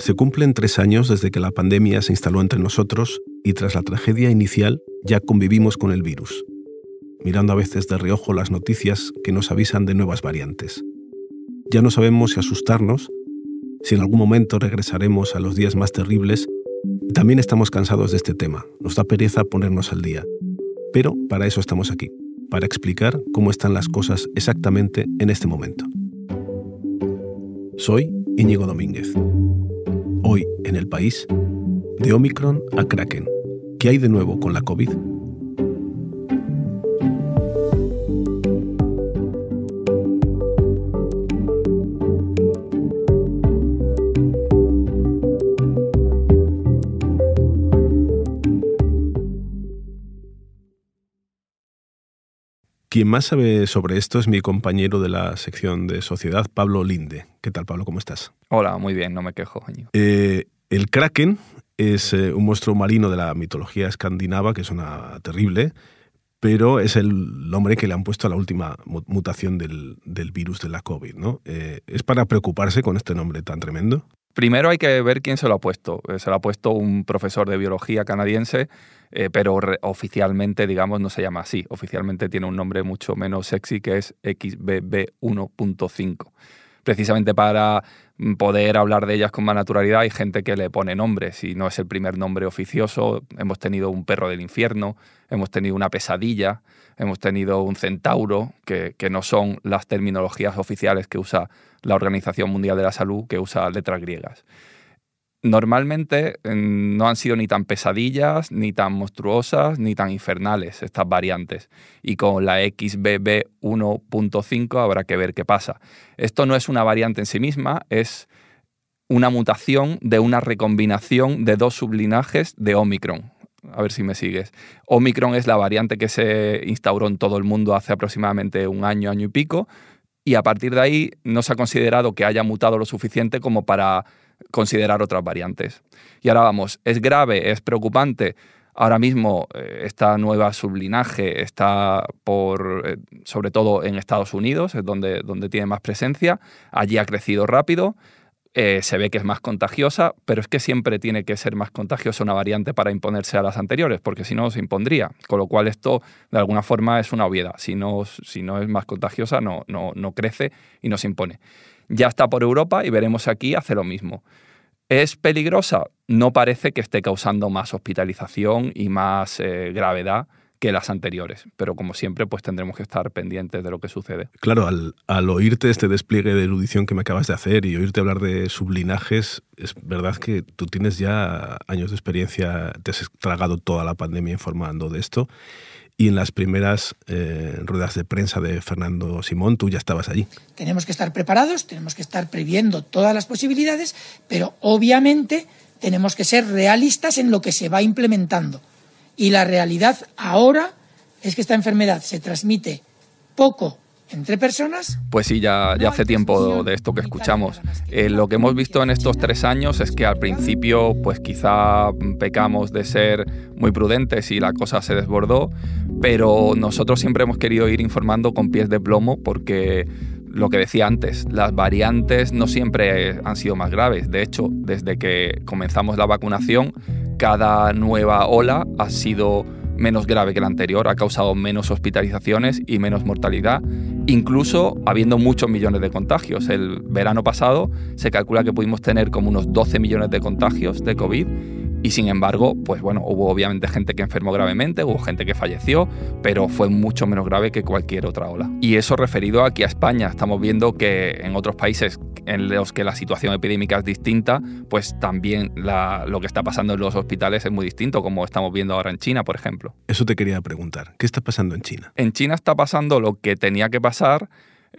Se cumplen tres años desde que la pandemia se instaló entre nosotros y tras la tragedia inicial ya convivimos con el virus, mirando a veces de reojo las noticias que nos avisan de nuevas variantes. Ya no sabemos si asustarnos, si en algún momento regresaremos a los días más terribles, y también estamos cansados de este tema, nos da pereza ponernos al día. Pero para eso estamos aquí, para explicar cómo están las cosas exactamente en este momento. Soy Íñigo Domínguez. Hoy en el país, de Omicron a Kraken. ¿Qué hay de nuevo con la COVID? Quien más sabe sobre esto es mi compañero de la sección de sociedad, Pablo Linde. ¿Qué tal, Pablo? ¿Cómo estás? Hola, muy bien, no me quejo. Eh, el kraken es eh, un monstruo marino de la mitología escandinava que suena terrible, pero es el nombre que le han puesto a la última mutación del, virus de la COVID. ¿no? Eh, ¿Es para preocuparse con este nombre tan tremendo? Primero hay que ver quién se lo ha puesto. Se lo ha puesto un profesor de biología canadiense eh, pero oficialmente, digamos, no se llama así. Oficialmente tiene un nombre mucho menos sexy que es XBB1.5. Precisamente para mm, poder hablar de ellas con más naturalidad hay gente que le pone nombres y no es el primer nombre oficioso. Hemos tenido un perro del infierno, hemos tenido una pesadilla, hemos tenido un centauro, que no son las terminologías oficiales que usa la Organización Mundial de la Salud, que usa letras griegas normalmente no han sido ni tan pesadillas, ni tan monstruosas, ni tan infernales estas variantes. Y con la XBB 1.5 habrá que ver qué pasa. Esto no es una variante en sí misma, es una mutación de una recombinación de dos sublinajes de Omicron. A ver si me sigues. Omicron es la variante que se instauró en todo el mundo hace aproximadamente un año, año y pico, y a partir de ahí no se ha considerado que haya mutado lo suficiente como para considerar otras variantes. Y ahora vamos, ¿es grave? ¿Es preocupante? Ahora mismo eh, esta nueva sublinaje está por, eh, sobre todo en Estados Unidos, es donde, donde tiene más presencia. Allí ha crecido rápido. Eh, se ve que es más contagiosa, pero es que siempre tiene que ser más contagiosa una variante para imponerse a las anteriores, porque si no se impondría. Con lo cual esto de alguna forma es una obviedad. Si no, si no es más contagiosa, no, no, no crece y no se impone ya está por Europa y veremos aquí hace lo mismo. ¿Es peligrosa? No parece que esté causando más hospitalización y más eh, gravedad que las anteriores. Pero como siempre, pues tendremos que estar pendientes de lo que sucede. Claro, al, oírte este despliegue de erudición que me acabas de hacer y oírte hablar de sublinajes, es verdad que tú tienes ya años de experiencia, te has tragado toda la pandemia informando de esto y en las primeras eh, ruedas de prensa de Fernando Simón tú ya estabas allí. Tenemos que estar preparados, tenemos que estar previendo todas las posibilidades, pero obviamente tenemos que ser realistas en lo que se va implementando. Y la realidad ahora es que esta enfermedad se transmite poco entre personas. Pues sí, ya, ya hace tiempo de esto que escuchamos. Eh, lo que hemos visto en estos tres años es que al principio, pues quizá pecamos de ser muy prudentes y la cosa se desbordó, pero nosotros siempre hemos querido ir informando con pies de plomo porque lo que decía antes, las variantes no siempre han sido más graves. De hecho, desde que comenzamos la vacunación, cada nueva ola ha sido menos grave que la anterior, ha causado menos hospitalizaciones y menos mortalidad, incluso habiendo muchos millones de contagios. El verano pasado se calcula que pudimos tener como unos 12 millones de contagios de COVID y sin embargo, pues bueno, hubo obviamente gente que enfermó gravemente, hubo gente que falleció, pero fue mucho menos grave que cualquier otra ola. Y eso referido aquí a España, estamos viendo que en otros países en los que la situación epidémica es distinta, pues también lo que está pasando en los hospitales es muy distinto, como estamos viendo ahora en China, por ejemplo. Eso te quería preguntar, ¿qué está pasando en China? En China está pasando lo que tenía que pasar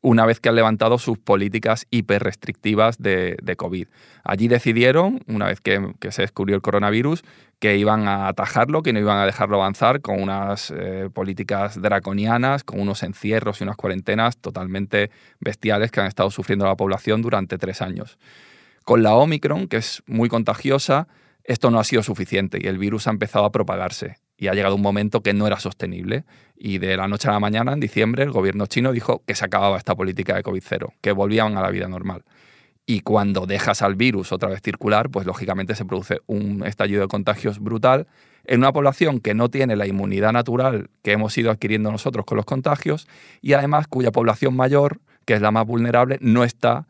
una vez que han levantado sus políticas hiperrestrictivas de, de COVID. Allí decidieron, una vez que, se descubrió el coronavirus, que iban a atajarlo, que no iban a dejarlo avanzar con unas eh, políticas draconianas, con unos encierros y unas cuarentenas totalmente bestiales que han estado sufriendo la población durante tres años. Con la Omicron, que es muy contagiosa, esto no ha sido suficiente y el virus ha empezado a propagarse y ha llegado un momento que no era sostenible. Y de la noche a la mañana, en diciembre, el gobierno chino dijo que se acababa esta política de COVID-0, que volvían a la vida normal. y cuando dejas al virus otra vez circular, pues lógicamente se produce un estallido de contagios brutal en una población que no tiene la inmunidad natural que hemos ido adquiriendo nosotros con los contagios y además cuya población mayor, que es la más vulnerable, no está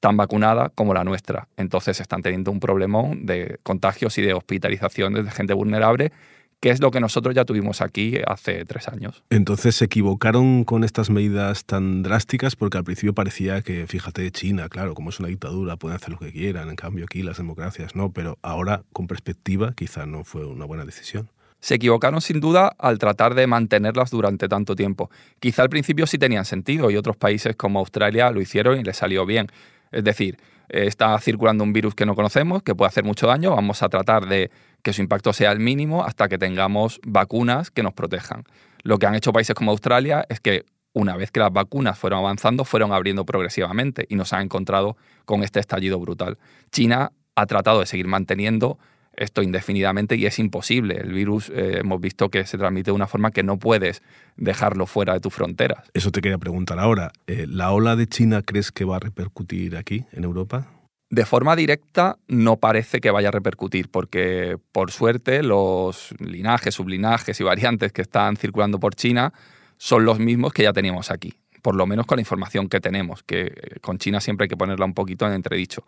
tan vacunada como la nuestra. Entonces están teniendo un problemón de contagios y de hospitalizaciones de gente vulnerable que es lo que nosotros ya tuvimos aquí hace tres años. Entonces se equivocaron con estas medidas tan drásticas porque al principio parecía que, fíjate, China, claro, como es una dictadura, pueden hacer lo que quieran, en cambio aquí las democracias no, pero ahora con perspectiva quizá no fue una buena decisión. Se equivocaron sin duda al tratar de mantenerlas durante tanto tiempo. Quizá al principio sí tenían sentido y otros países como Australia lo hicieron y les salió bien. Es decir, eh, está circulando un virus que no conocemos, que puede hacer mucho daño, vamos a tratar de que su impacto sea el mínimo hasta que tengamos vacunas que nos protejan. Lo que han hecho países como Australia es que una vez que las vacunas fueron avanzando, fueron abriendo progresivamente y nos han encontrado con este estallido brutal. China ha tratado de seguir manteniendo esto indefinidamente y es imposible. El virus eh, hemos visto que se transmite de una forma que no puedes dejarlo fuera de tus fronteras. Eso te quería preguntar ahora. Eh, ¿La ola de China crees que va a repercutir aquí, en Europa? De forma directa no parece que vaya a repercutir, porque por suerte los linajes, sublinajes y variantes que están circulando por China son los mismos que ya teníamos aquí, por lo menos con la información que tenemos, que eh, con China siempre hay que ponerla un poquito en entredicho.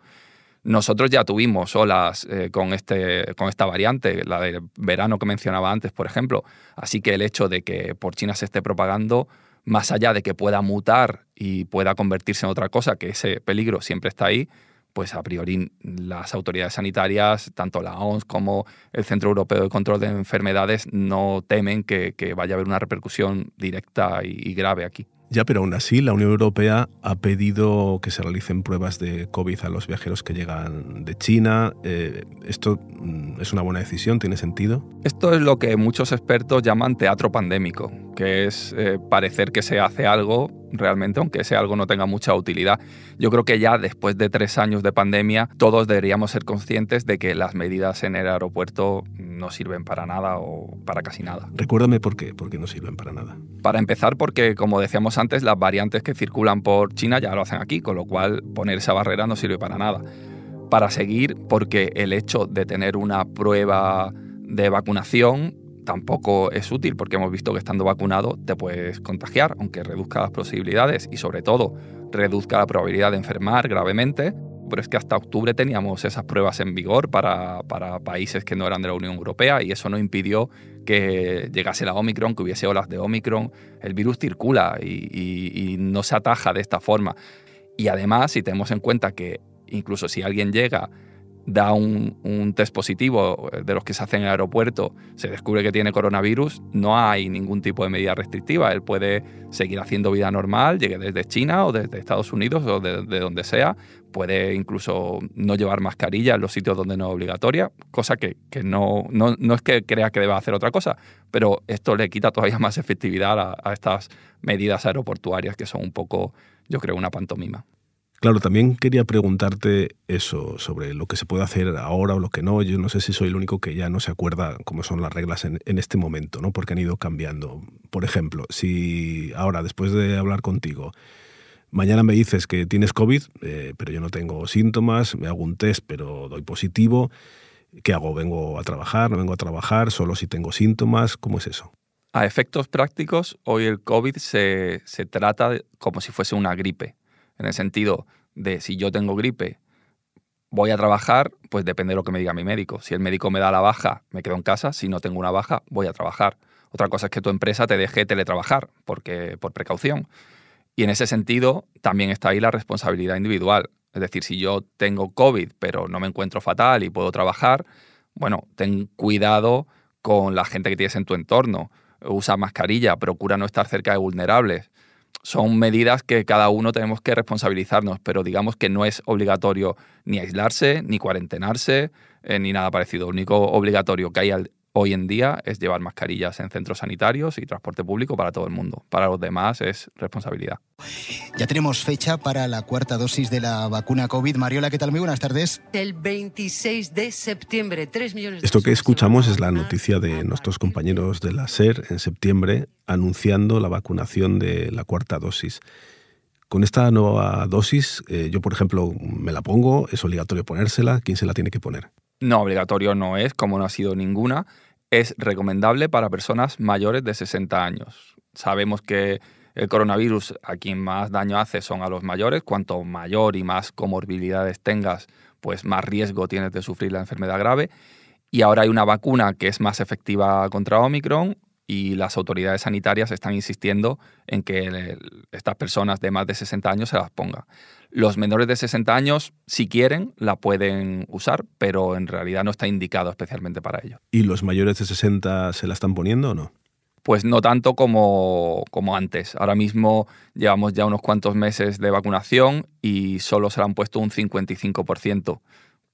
Nosotros ya tuvimos olas eh, con, este, con esta variante, la de verano que mencionaba antes, por ejemplo. Así que el hecho de que por China se esté propagando, más allá de que pueda mutar y pueda convertirse en otra cosa, que ese peligro siempre está ahí, pues a priori las autoridades sanitarias, tanto la OMS como el Centro Europeo de Control de Enfermedades, no temen que, vaya a haber una repercusión directa y grave aquí. Ya, pero aún así, la Unión Europea ha pedido que se realicen pruebas de COVID a los viajeros que llegan de China. Eh, ¿Esto mm, es una buena decisión? ¿Tiene sentido? Esto es lo que muchos expertos llaman teatro pandémico, que es eh, parecer que se hace algo realmente, aunque ese algo no tenga mucha utilidad. Yo creo que ya después de tres años de pandemia, todos deberíamos ser conscientes de que las medidas en el aeropuerto no sirven para nada o para casi nada. Recuérdame por qué, por qué no sirven para nada. Para empezar, porque como decíamos antes, las variantes que circulan por China ya lo hacen aquí, con lo cual poner esa barrera no sirve para nada. Para seguir, porque el hecho de tener una prueba de vacunación tampoco es útil porque hemos visto que estando vacunado te puedes contagiar, aunque reduzca las posibilidades y sobre todo reduzca la probabilidad de enfermar gravemente. Pero es que hasta octubre teníamos esas pruebas en vigor para, países que no eran de la Unión Europea y eso no impidió que llegase la Omicron, que hubiese olas de Omicron. El virus circula y, y no se ataja de esta forma. Y además, si tenemos en cuenta que incluso si alguien llega da un, test positivo de los que se hacen en el aeropuerto, se descubre que tiene coronavirus, no hay ningún tipo de medida restrictiva. Él puede seguir haciendo vida normal, llegue desde China o desde Estados Unidos o de, donde sea. Puede incluso no llevar mascarilla en los sitios donde no es obligatoria, cosa que, no, no, es que crea que deba hacer otra cosa, pero esto le quita todavía más efectividad a estas medidas aeroportuarias que son un poco, yo creo, una pantomima. Claro, también quería preguntarte eso sobre lo que se puede hacer ahora o lo que no. Yo no sé si soy el único que ya no se acuerda cómo son las reglas en, este momento, ¿no? Porque han ido cambiando. Por ejemplo, si ahora, después de hablar contigo, mañana me dices que tienes COVID, eh, pero yo no tengo síntomas, me hago un test, pero doy positivo, ¿qué hago? ¿Vengo a trabajar? ¿No vengo a trabajar? ¿Solo si tengo síntomas? ¿Cómo es eso? A efectos prácticos, hoy el COVID se, se trata como si fuese una gripe en el sentido de si yo tengo gripe, voy a trabajar, pues depende de lo que me diga mi médico. Si el médico me da la baja, me quedo en casa. Si no tengo una baja, voy a trabajar. Otra cosa es que tu empresa te deje teletrabajar porque, por precaución. Y en ese sentido también está ahí la responsabilidad individual. Es decir, si yo tengo COVID pero no me encuentro fatal y puedo trabajar, bueno, ten cuidado con la gente que tienes en tu entorno. Usa mascarilla, procura no estar cerca de vulnerables son medidas que cada uno tenemos que responsabilizarnos, pero digamos que no es obligatorio ni aislarse, ni cuarentenarse, eh, ni nada parecido. Lo único obligatorio que hay hoy en día es llevar mascarillas en centros sanitarios y transporte público para todo el mundo. Para los demás es responsabilidad. Ya tenemos fecha para la cuarta dosis de la vacuna COVID. Mariola, ¿qué tal? Muy buenas tardes. El 26 de septiembre, 3 millones de Esto que escuchamos es la noticia de nuestros compañeros de la SER en septiembre anunciando la vacunación de la cuarta dosis. Con esta nueva dosis, eh, yo por ejemplo me la pongo, es obligatorio ponérsela, ¿quién se la tiene que poner? No, obligatorio no es, como no ha sido ninguna. Es recomendable para personas mayores de 60 años. Sabemos que el coronavirus a quien más daño hace son a los mayores. Cuanto mayor y más comorbilidades tengas, pues más riesgo tienes de sufrir la enfermedad grave. Y ahora hay una vacuna que es más efectiva contra Omicron y las autoridades sanitarias están insistiendo en que estas personas de más de 60 años se las pongan. Los menores de 60 años, si quieren, la pueden usar, pero en realidad no está indicado especialmente para ello. ¿Y los mayores de 60 se la están poniendo o no? Pues no tanto como, como antes. Ahora mismo llevamos ya unos cuantos meses de vacunación y solo se la han puesto un 55%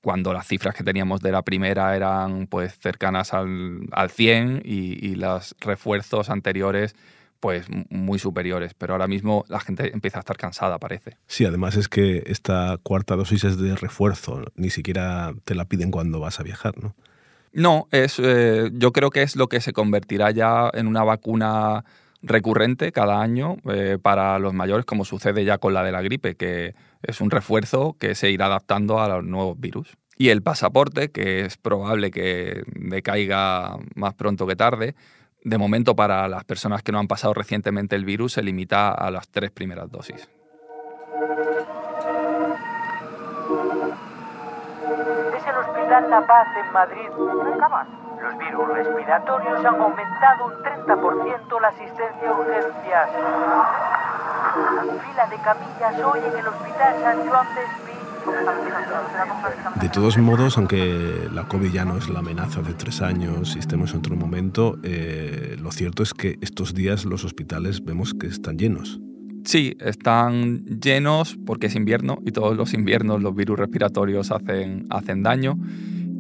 cuando las cifras que teníamos de la primera eran pues cercanas al, al 100 y, y, los refuerzos anteriores pues muy superiores, pero ahora mismo la gente empieza a estar cansada, parece. Sí, además es que esta cuarta dosis es de refuerzo, ni siquiera te la piden cuando vas a viajar, ¿no? No, es, eh, yo creo que es lo que se convertirá ya en una vacuna recurrente cada año eh, para los mayores, como sucede ya con la de la gripe, que es un refuerzo que se irá adaptando a los nuevos virus. Y el pasaporte, que es probable que decaiga más pronto que tarde, de momento para las personas que no han pasado recientemente el virus se limita a las tres primeras dosis. Es el Hospital La Paz en Madrid. Los virus respiratorios han aumentado un 30% la asistencia a urgencias. Fila de camillas hoy en el Hospital San Juan de Espí. De todos modos, aunque la COVID ya no es la amenaza de tres años y estemos en otro momento, eh, lo cierto es que estos días los hospitales vemos que están llenos. Sí, están llenos porque es invierno y todos los inviernos los virus respiratorios hacen, hacen daño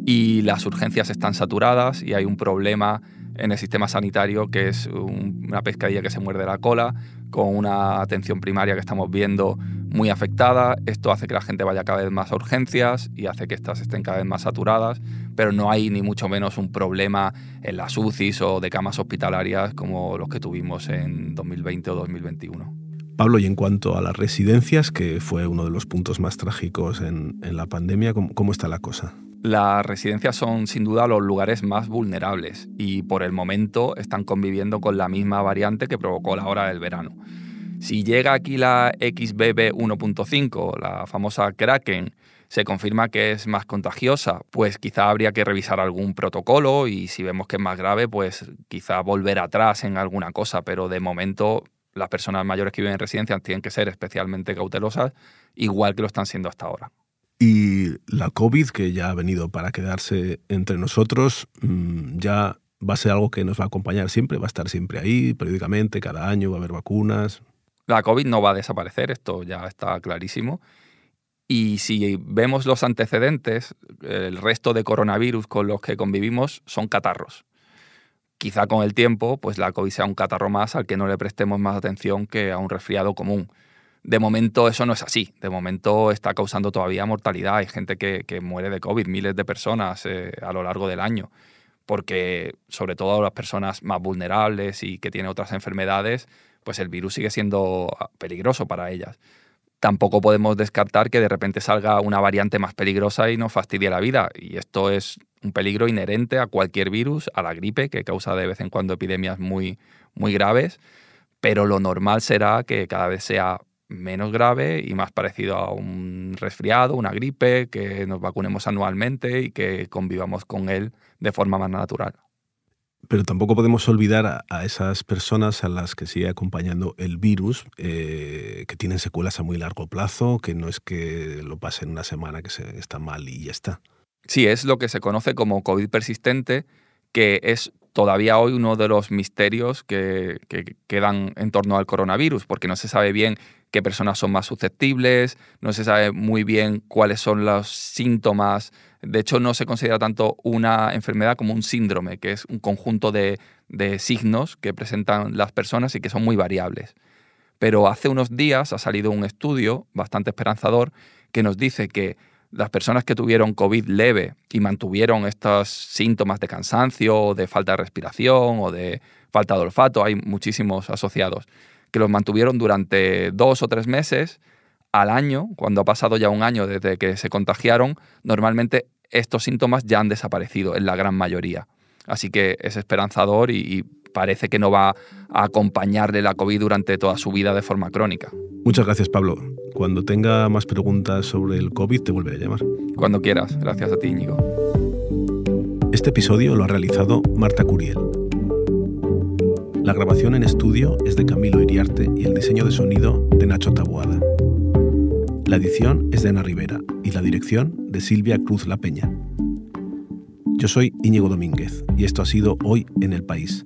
y las urgencias están saturadas y hay un problema en el sistema sanitario que es una pescadilla que se muerde la cola con una atención primaria que estamos viendo muy afectada. Esto hace que la gente vaya cada vez más a urgencias y hace que estas estén cada vez más saturadas, pero no hay ni mucho menos un problema en las UCIs o de camas hospitalarias como los que tuvimos en 2020 o 2021. Pablo, y en cuanto a las residencias, que fue uno de los puntos más trágicos en, la pandemia, ¿cómo, ¿cómo está la cosa? Las residencias son sin duda los lugares más vulnerables y por el momento están conviviendo con la misma variante que provocó la hora del verano. Si llega aquí la XBB 1.5, la famosa Kraken, se confirma que es más contagiosa, pues quizá habría que revisar algún protocolo y si vemos que es más grave, pues quizá volver atrás en alguna cosa, pero de momento las personas mayores que viven en residencias tienen que ser especialmente cautelosas, igual que lo están siendo hasta ahora. Y la COVID, que ya ha venido para quedarse entre nosotros, mm, ya va a ser algo que nos va a acompañar siempre, va a estar siempre ahí, periódicamente, cada año va a haber vacunas. La COVID no va a desaparecer, esto ya está clarísimo. Y si vemos los antecedentes, el resto de coronavirus con los que convivimos son catarros. Quizá con el tiempo, pues la COVID sea un catarro más al que no le prestemos más atención que a un resfriado común. De momento eso no es así. De momento está causando todavía mortalidad. Hay gente que, muere de COVID, miles de personas eh, a lo largo del año. Porque sobre todo las personas más vulnerables y que tienen otras enfermedades, pues el virus sigue siendo ah, peligroso para ellas. Tampoco podemos descartar que de repente salga una variante más peligrosa y nos fastidie la vida. Y esto es un peligro inherente a cualquier virus, a la gripe, que causa de vez en cuando epidemias muy, muy graves. Pero lo normal será que cada vez sea menos grave y más parecido a un resfriado, una gripe, que nos vacunemos anualmente y que convivamos con él de forma más natural. Pero tampoco podemos olvidar a, esas personas a las que sigue acompañando el virus, eh, que tienen secuelas a muy largo plazo, que no es que lo pasen una semana que se está mal y ya está. Sí, es lo que se conoce como COVID persistente, que es todavía hoy uno de los misterios que, que, quedan en torno al coronavirus, porque no se sabe bien qué personas son más susceptibles, no se sabe muy bien cuáles son los síntomas. De hecho, no se considera tanto una enfermedad como un síndrome, que es un conjunto de, signos que presentan las personas y que son muy variables. Pero hace unos días ha salido un estudio bastante esperanzador que nos dice que las personas que tuvieron COVID leve y mantuvieron estos síntomas de cansancio, de falta de respiración o de falta de olfato, hay muchísimos asociados, que los mantuvieron durante dos o tres meses al año, cuando ha pasado ya un año desde que se contagiaron, normalmente estos síntomas ya han desaparecido en la gran mayoría. Así que es esperanzador y, parece que no va a acompañarle la COVID durante toda su vida de forma crónica. Muchas gracias, Pablo. Cuando tenga más preguntas sobre el COVID, te volveré a llamar. Cuando quieras. Gracias a ti, Íñigo. Este episodio lo ha realizado Marta Curiel. La grabación en estudio es de Camilo Iriarte y el diseño de sonido de Nacho Tabuada. La edición es de Ana Rivera y la dirección de Silvia Cruz La Peña. Yo soy Íñigo Domínguez y esto ha sido Hoy en el País.